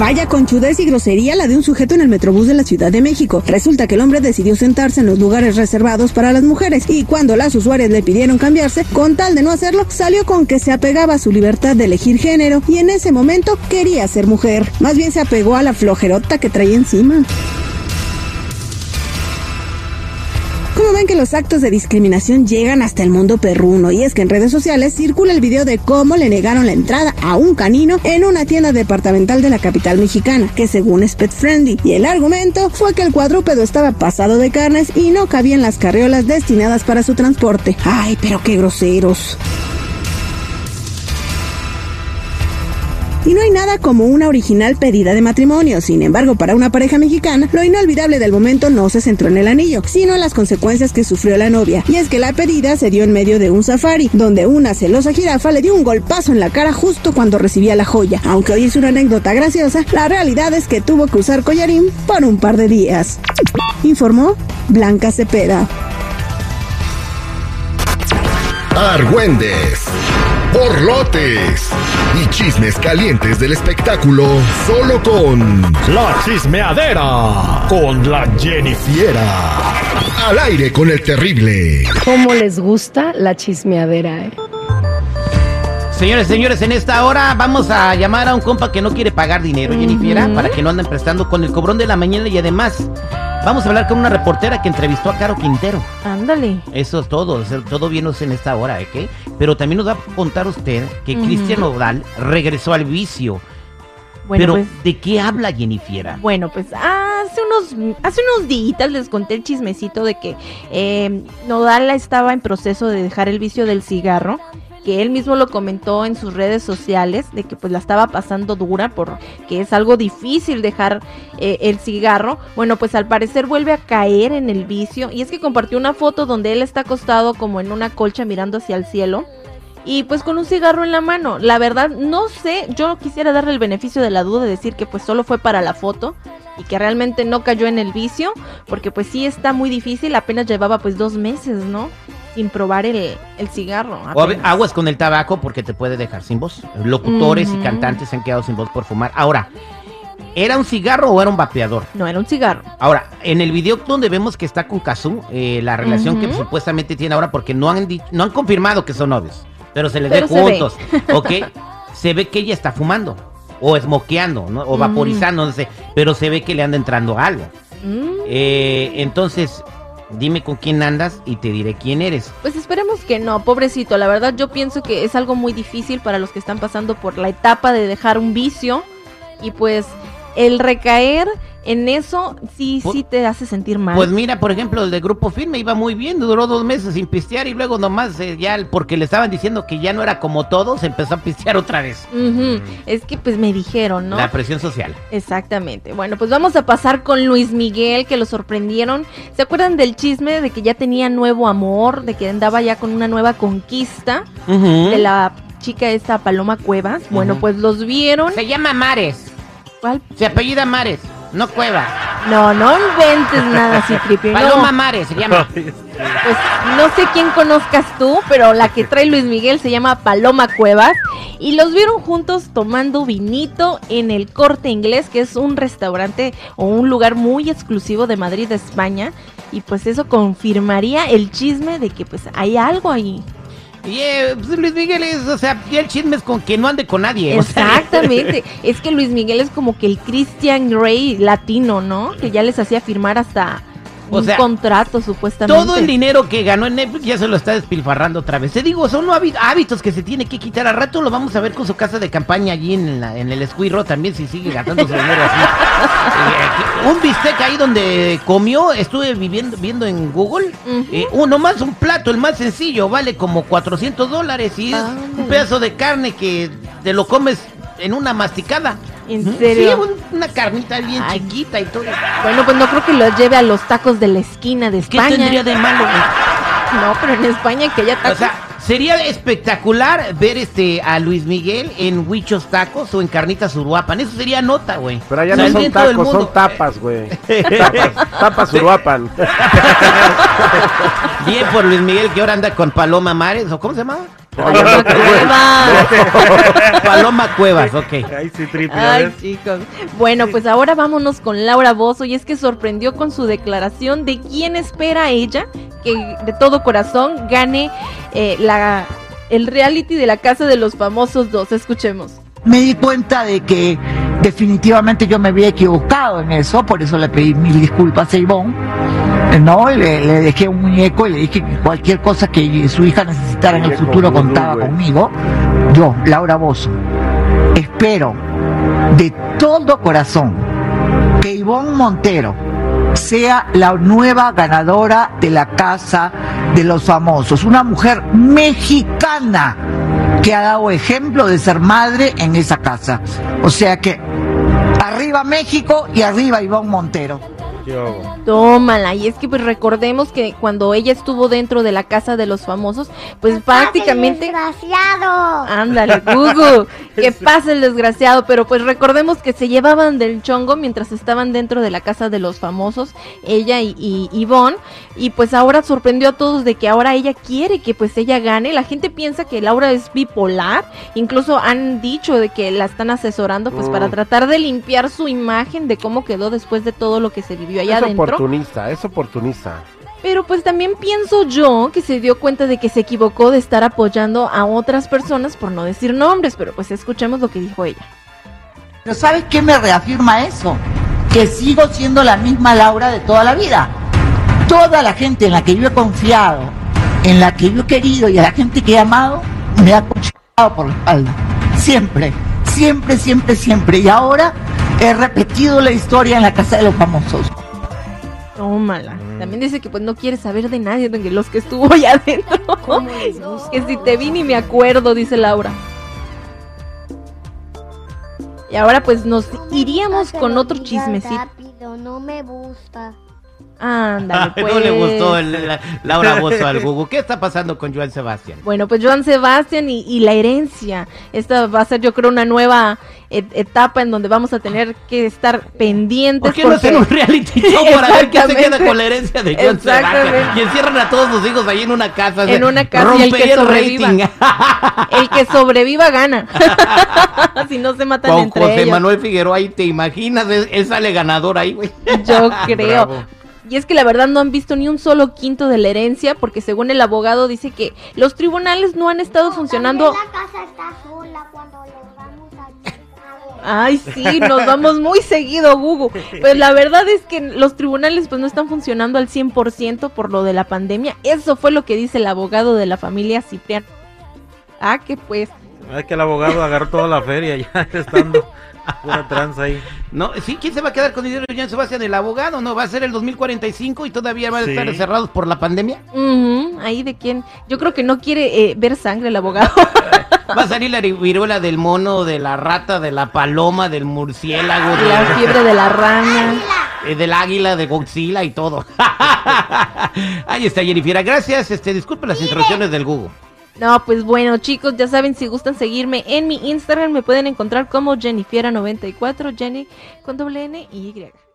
Vaya conchudez y grosería la de un sujeto en el Metrobús de la Ciudad de México. Resulta que el hombre decidió sentarse en los lugares reservados para las mujeres y cuando las usuarias le pidieron cambiarse, con tal de no hacerlo, salió con que se apegaba a su libertad de elegir género y en ese momento quería ser mujer. Más bien se apegó a la flojerota que traía encima. ¿Cómo ven que los actos de discriminación llegan hasta el mundo perruno? Y es que en redes sociales circula el video de cómo le negaron la entrada a un canino en una tienda departamental de la capital mexicana, que según es pet friendly. Y el argumento fue que el cuadrúpedo estaba pasado de carnes y no cabía en las carriolas destinadas para su transporte. Ay, pero qué groseros. Y no hay nada como una original pedida de matrimonio. Sin embargo, para una pareja mexicana, lo inolvidable del momento no se centró en el anillo, sino en las consecuencias que sufrió la novia. Y es que la pedida se dio en medio de un safari, donde una celosa jirafa le dio un golpazo en la cara justo cuando recibía la joya. Aunque hoy es una anécdota graciosa, la realidad es que tuvo que usar collarín por un par de días. Informó Blanca Cepeda. Argüendes, borlotes y chismes calientes del espectáculo solo con La chismeadera con la Jennifiera. Al aire con el terrible. ¿Cómo les gusta la chismeadera? eh? Señores, señores, en esta hora vamos a llamar a un compa que no quiere pagar dinero, Jennifiera, Ujú. para que no anden prestando con el cobrón de la mañana y además vamos a hablar con una reportera que entrevistó a Caro Quintero. Ándale. Eso es todo, todo bien en esta hora, ¿ok? Pero también nos va a contar usted que. Cristian Nodal regresó al vicio. Bueno, Pero, pues, ¿de qué habla Jennifiera? bueno, pues hace unos, hace unos días les conté el chismecito de que eh, Nodal estaba en proceso de dejar el vicio del cigarro, que él mismo lo comentó en sus redes sociales, de que pues la estaba pasando dura porque es algo difícil dejar eh, el cigarro. Bueno, pues al parecer vuelve a caer en el vicio y es que compartió una foto donde él está acostado como en una colcha mirando hacia el cielo. Y pues con un cigarro en la mano. La verdad, no sé, yo quisiera darle el beneficio de la duda de decir que pues solo fue para la foto y que realmente no cayó en el vicio, porque pues sí está muy difícil, apenas llevaba pues dos meses, ¿no? Sin probar el, el cigarro. Apenas. aguas con el tabaco porque te puede dejar sin voz. Locutores y cantantes se han quedado sin voz por fumar. Ahora, ¿era un cigarro o era un vapeador? No, era un cigarro. Ahora, en el video donde vemos que está con Kazú, eh, la relación que supuestamente tiene ahora, porque no han, di- no han confirmado que son novios, pero se les ve juntos, ¿ok? se ve que ella está fumando, o esmoqueando, ¿no? o Ujú. vaporizando, no sé, pero se ve que le anda entrando algo. Mm, Eh, entonces, dime con quién andas y te diré quién eres. Pues esperemos que no, pobrecito. La verdad yo pienso que es algo muy difícil para los que están pasando por la etapa de dejar un vicio y pues el recaer en eso sí, Pu- sí te hace sentir mal. Pues mira, por ejemplo, el de Grupo Firme iba muy bien, duró dos meses sin pistear y luego nomás eh, ya porque le estaban diciendo que ya no era como todos, empezó a pistear otra vez. Es que pues me dijeron, ¿no? La presión social. Exactamente. Bueno, pues vamos a pasar con Luis Miguel, que lo sorprendieron. ¿Se acuerdan del chisme de que ya tenía nuevo amor, de que andaba ya con una nueva conquista de la chica esta Paloma Cuevas? Bueno, pues los vieron. Se llama Mares, ¿Cuál? se apellida Mares, no Cueva. No, no inventes nada así, Tripi. Paloma No, Mares se llama. pues no sé quién conozcas tú, pero la que trae Luis Miguel se llama Paloma Cuevas. Y los vieron juntos tomando vinito en el Corte Inglés, que es un restaurante o un lugar muy exclusivo de Madrid, España. Y pues eso confirmaría el chisme de que pues hay algo ahí. Y eh, pues, Luis Miguel es, o sea, el chisme es con que no ande con nadie. Exactamente. es que Luis Miguel es como que el Christian Grey latino, ¿no? Que ya les hacía firmar hasta O un sea, contrato supuestamente. Todo el dinero que ganó en Netflix ya se lo está despilfarrando otra vez. Te digo, son hábi- hábitos que se tiene que quitar. A rato lo vamos a ver con su casa de campaña allí en, la- en el Escuirro también, si sigue gastando su dinero así. Eh, un bistec ahí donde comió, estuve viviendo, viendo en Google. Eh, uno más, un plato, el más sencillo, vale como 400 dólares y es un pedazo de carne que te lo comes en una masticada. ¿En serio? Sí, un- una carnita bien Ay. chiquita y todo. Bueno, pues no creo que los lleve a los tacos de la esquina de ¿Qué España. tendría de malo? güey? No, pero en España que haya tacos. O sea, sería espectacular ver este a Luis Miguel en Huichos Tacos o en Carnitas Uruapan. Eso sería nota, güey. Pero allá O sea, no son en todo el tacos, son tapas, güey. tapas, tapas Uruapan. Bien por Luis Miguel que ahora anda con Paloma Mares, ¿o cómo se llama? Paloma Cuevas. Paloma Cuevas, ok. Ahí sí, triple. Ay, chicos. Bueno, pues ahora vámonos con Laura Bozo y es que sorprendió con su declaración de quién espera ella que de todo corazón gane eh, la, el reality de la Casa de los Famosos 2. Escuchemos. me di cuenta de que definitivamente yo me había equivocado en eso, por eso le pedí mil disculpas a Ivonne, ¿no? Le, le dejé un muñeco y le dije que cualquier cosa que su hija necesitara en el futuro contaba güey. conmigo. Yo, Laura Bozo, espero de todo corazón que Ivonne Montero sea la nueva ganadora de la Casa de los Famosos, una mujer mexicana que ha dado ejemplo de ser madre en esa casa. O sea que arriba México y arriba Ivonne Montero. Tómala, y es que pues recordemos que cuando ella estuvo dentro de la casa de los famosos, pues prácticamente... Desgraciado. Ándale, Gugu, que pase el desgraciado, pero pues recordemos que se llevaban del chongo mientras estaban dentro de la casa de los famosos, ella y, y Ivonne, y pues ahora sorprendió a todos de que ahora ella quiere que pues ella gane, la gente piensa que Laura es bipolar, incluso han dicho de que la están asesorando pues para tratar de limpiar su imagen de cómo quedó después de todo lo que se vivió allá Es adentro. oportunista, es oportunista. Pero pues también pienso yo que se dio cuenta de que se equivocó de estar apoyando a otras personas por no decir nombres, pero pues escuchemos lo que dijo ella. Pero ¿sabes qué me reafirma eso? Que sigo siendo la misma Laura de toda la vida. Toda la gente en la que yo he confiado, en la que yo he querido y a la gente que he amado, me ha cuchillado por la espalda. Siempre, siempre, siempre, siempre. Y ahora he repetido la historia en la casa de los famosos. Tómala. También dice que pues no quiere saber de nadie de los que estuvo allá adentro. que si te vi ni me acuerdo, dice Laura. Y ahora pues nos iríamos con otro chismecito. Rápido, no me gusta. Ándale, pues. no le gustó el- la- Laura Bozo al Google. ¿Qué está pasando con Joan Sebastián? Bueno, pues Joan Sebastián y, y la herencia. Esta va a ser, yo creo, una nueva et- etapa en donde vamos a tener que estar pendientes. ¿Por qué no porque- hacen un reality show para ver qué se queda con la herencia de Joan Sebastián? Y encierran a todos los hijos ahí en una casa. En una casa y el que el sobreviva. rating. El que sobreviva gana. si no se matan Con entre José ellos. Manuel Figueroa ahí, ¿te imaginas? Él, sale ganador ahí, güey. Yo creo. Bravo. Y es que la verdad no han visto ni un solo quinto de la herencia, porque según el abogado dice que los tribunales no han estado funcionando. La casa está sola cuando los vamos a Ay, sí, nos vamos muy seguido, Google. Pues la verdad es que los tribunales pues no están funcionando al 100% por lo de la pandemia. Eso fue lo que dice el abogado de la familia Cipriano. Ah, que pues. Es que el abogado agarró toda la feria ya estando una tranza ahí. No, sí, ¿quién se va a quedar con dinero de Joan Sebastián? El abogado, ¿no? Va a ser el 2045 y todavía van a Sí. estar cerrados por la pandemia. ahí de quién. Yo creo que no quiere eh, ver sangre el abogado. Va a salir la viruela del mono, de la rata, de la paloma, del murciélago, de- la fiebre de la rana. eh, del águila, de Godzilla y todo. Ahí está Jennifer, gracias. Este, disculpe las instrucciones del Google. No, pues bueno, chicos, ya saben, si gustan seguirme en mi Instagram, me pueden encontrar como Jennifiera94, Jenny con doble N y Y.